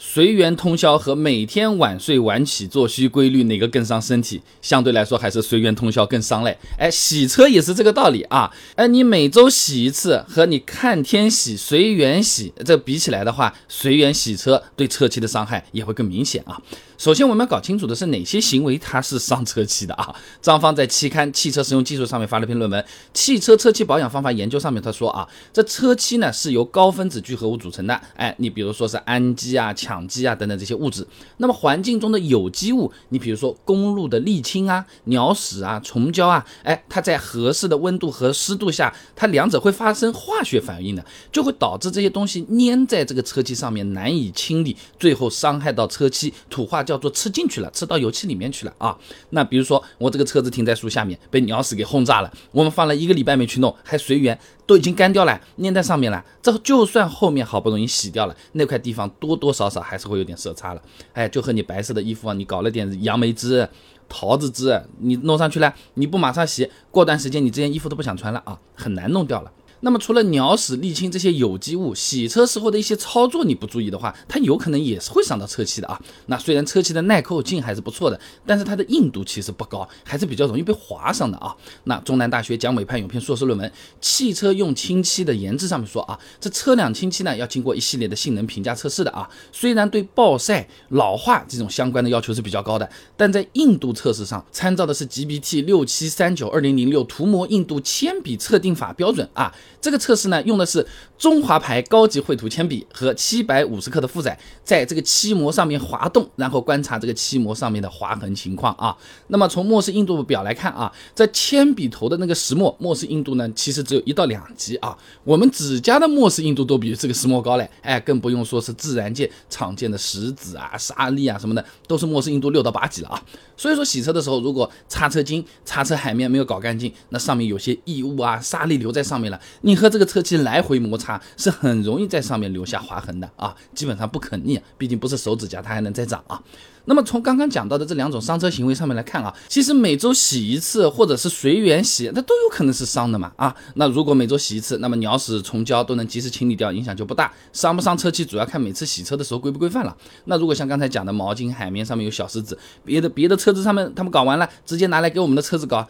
随缘通宵和每天晚睡晚起作息规律哪个更伤身体？相对来说还是随缘通宵更伤嘞。哎，洗车也是这个道理啊。哎，你每周洗一次和你看天洗、随缘洗这比起来的话，随缘洗车对车漆的伤害也会更明显啊。首先，我们要搞清楚的是哪些行为它是伤车漆的啊？张芳在期刊《汽车实用技术》上面发了篇论文，《汽车车漆保养方法研究》上面他说啊，这车漆呢是由高分子聚合物组成的。哎，你比如说是氨基啊、羟基啊等等这些物质。那么环境中的有机物，你比如说公路的沥青啊、鸟屎啊、虫胶啊，哎，它在合适的温度和湿度下，它两者会发生化学反应的，就会导致这些东西粘在这个车漆上面难以清理，最后伤害到车漆，土化。叫做吃进去了，吃到油漆里面去了啊。那比如说我这个车子停在树下面，被鸟屎给轰炸了，我们放了一个礼拜没去弄，还随缘，都已经干掉了，粘在上面了。这就算后面好不容易洗掉了，那块地方多多少少还是会有点色差了。哎，就和你白色的衣服啊，你搞了点杨梅汁、桃子汁，你弄上去了，你不马上洗，过段时间你这件衣服都不想穿了啊，很难弄掉了。那么除了鸟屎、沥青这些有机物，洗车时候的一些操作你不注意的话，它有可能也是会伤到车漆的啊。那虽然车漆的耐扣性还是不错的，但是它的硬度其实不高，还是比较容易被划伤的啊。那中南大学蒋伟派有篇硕士论文《汽车用清漆的研制》上面说啊，这车辆清漆呢要经过一系列的性能评价测试的啊。虽然对暴晒、老化这种相关的要求是比较高的，但在硬度测试上参照的是 GBT 六七三九二零零六涂膜硬度铅笔测定法标准啊。这个测试呢，用的是中华牌高级绘图铅笔和七百五十克的负载，在这个漆膜上面滑动，然后观察这个漆膜上面的划痕情况啊。那么从墨氏硬度表来看啊，在铅笔头的那个石墨墨氏硬度呢，其实只有一到两级啊。我们指甲的墨氏硬度都比这个石墨高嘞，哎，更不用说是自然界常见的石子啊、沙粒啊什么的，都是墨氏硬度六到八级了啊。所以说洗车的时候，如果擦车巾、擦车海绵没有搞干净，那上面有些异物啊、沙粒留在上面了。你和这个车漆来回摩擦，是很容易在上面留下划痕的啊，基本上不可逆，毕竟不是手指甲，它还能再长啊。那么从刚刚讲到的这两种伤车行为上面来看啊，其实每周洗一次或者是随缘洗，那都有可能是伤的嘛啊。那如果每周洗一次，那么鸟屎、虫胶都能及时清理掉，影响就不大。伤不伤车漆，主要看每次洗车的时候规不规范了。那如果像刚才讲的毛巾、海绵上面有小石子，别的别的车子上面他们搞完了，直接拿来给我们的车子搞。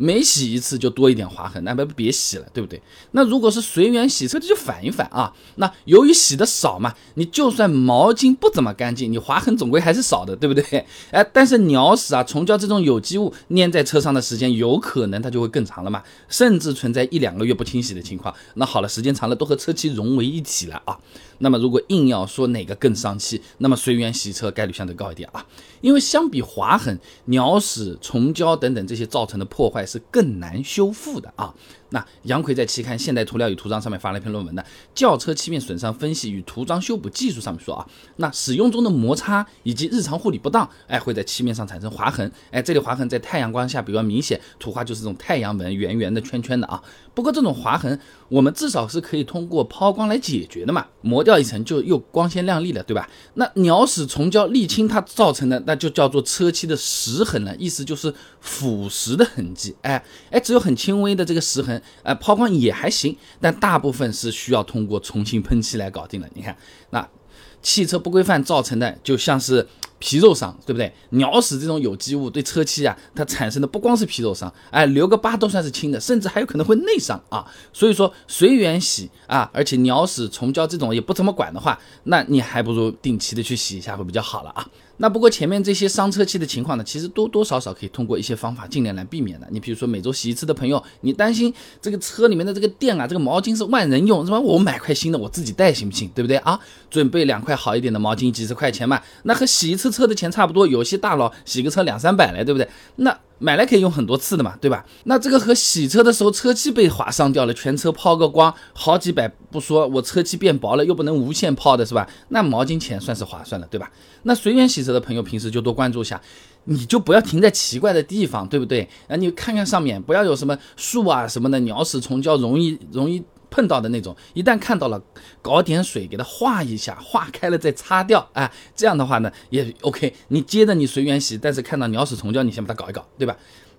每洗一次就多一点划痕，那不别洗了，对不对？那如果是随缘洗车的就反一反啊。那由于洗的少嘛，你就算毛巾不怎么干净，你划痕总归还是少的，对不对？哎，但是鸟屎啊、虫胶这种有机物粘在车上的时间，有可能它就会更长了嘛，甚至存在一两个月不清洗的情况。那好了，时间长了都和车漆融为一体了啊。那么如果硬要说哪个更伤气，那么随缘洗车概率相对高一点啊，因为相比划痕、鸟屎、虫胶等等这些造成的破坏是更难修复的啊。那杨奎在期刊《现代涂料与涂装》上面发了一篇论文的《轿车漆面损伤分析与涂装修补技术》上面说啊，那使用中的摩擦以及日常护理不当，哎，会在漆面上产生划痕，哎，这里划痕在太阳光下比较明显，土化就是这种太阳纹，圆圆的圈圈的啊。不过这种划痕，我们至少是可以通过抛光来解决的嘛，磨掉一层就又光鲜亮丽了，对吧？那鸟屎、虫胶、沥青它造成的，那就叫做车漆的蚀痕了，意思就是腐蚀的痕迹，哎哎，只有很轻微的这个蚀痕。呃，抛光也还行，但大部分是需要通过重新喷漆来搞定的。你看，那汽车不规范造成的，就像是皮肉伤，对不对？鸟屎这种有机物对车漆啊，它产生的不光是皮肉伤，哎，留个疤都算是轻的，甚至还有可能会内伤啊。所以说，随缘洗啊，而且鸟屎、虫胶这种也不怎么管的话，那你还不如定期的去洗一下会比较好了啊。那不过前面这些伤车漆的情况呢，其实多多少少可以通过一些方法尽量来避免的。你比如说每周洗一次的朋友，你担心这个车里面的这个电啊，这个毛巾是万人用，是吧？我买块新的我自己带行不行？对不对啊？准备两块好一点的毛巾，几十块钱嘛，那和洗一次车的钱差不多。有些大佬洗个车两三百来，对不对？那。买来可以用很多次的嘛，对吧？那这个和洗车的时候车漆被划伤掉了，全车抛个光，好几百不说，我车漆变薄了，又不能无限抛的是吧？那毛巾钱算是划算了，对吧？那随缘洗车的朋友平时就多关注一下，你就不要停在奇怪的地方，对不对？啊，你看看上面，不要有什么树啊什么的，鸟屎虫胶容易容易。碰到的那种，一旦看到了，搞点水给它化一下，化开了再擦掉，哎，这样的话呢也 OK。你接着你随缘洗，但是看到鸟屎虫胶，你先把它搞一搞，对吧？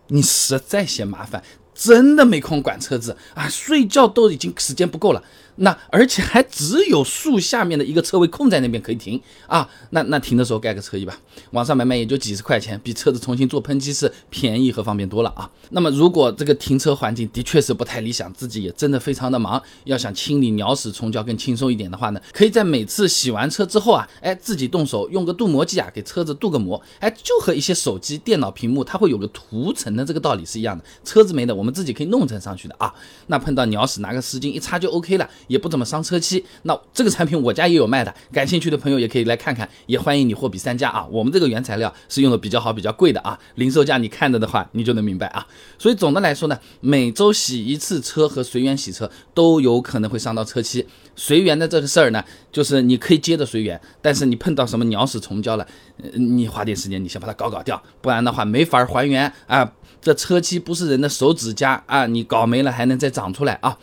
你实在嫌麻烦，真的没空管车子啊，睡觉都已经时间不够了，那而且还只有树下面的一个车位空在那边可以停啊，那那停的时候盖个车衣吧，网上买卖也就几十块钱，比车子重新做喷漆是便宜和方便多了啊。那么如果这个停车环境的确是不太理想，自己也真的非常的忙，要想清理鸟屎虫胶更轻松一点的话呢，可以在每次洗完车之后啊，哎自己动手用个镀膜剂啊给车子镀个膜，哎就和一些手机、电脑屏幕它会有个涂层的这个道理是一样的，车子没的我们自己可以弄层上去的啊。那碰到鸟屎拿个湿巾一擦就 OK 了。也不怎么伤车漆，那这个产品我家也有卖的，感兴趣的朋友也可以来看看，也欢迎你货比三家啊。我们这个原材料是用的比较好、比较贵的啊，零售价你看着的话，你就能明白啊。所以总的来说呢，每周洗一次车和随缘洗车都有可能会伤到车漆。随缘的这个事儿呢，就是你可以接着随缘，但是你碰到什么鸟屎虫胶了，你花点时间你先把它搞搞掉，不然的话没法还原啊。这车漆不是人的手指甲啊，你搞没了还能再长出来啊。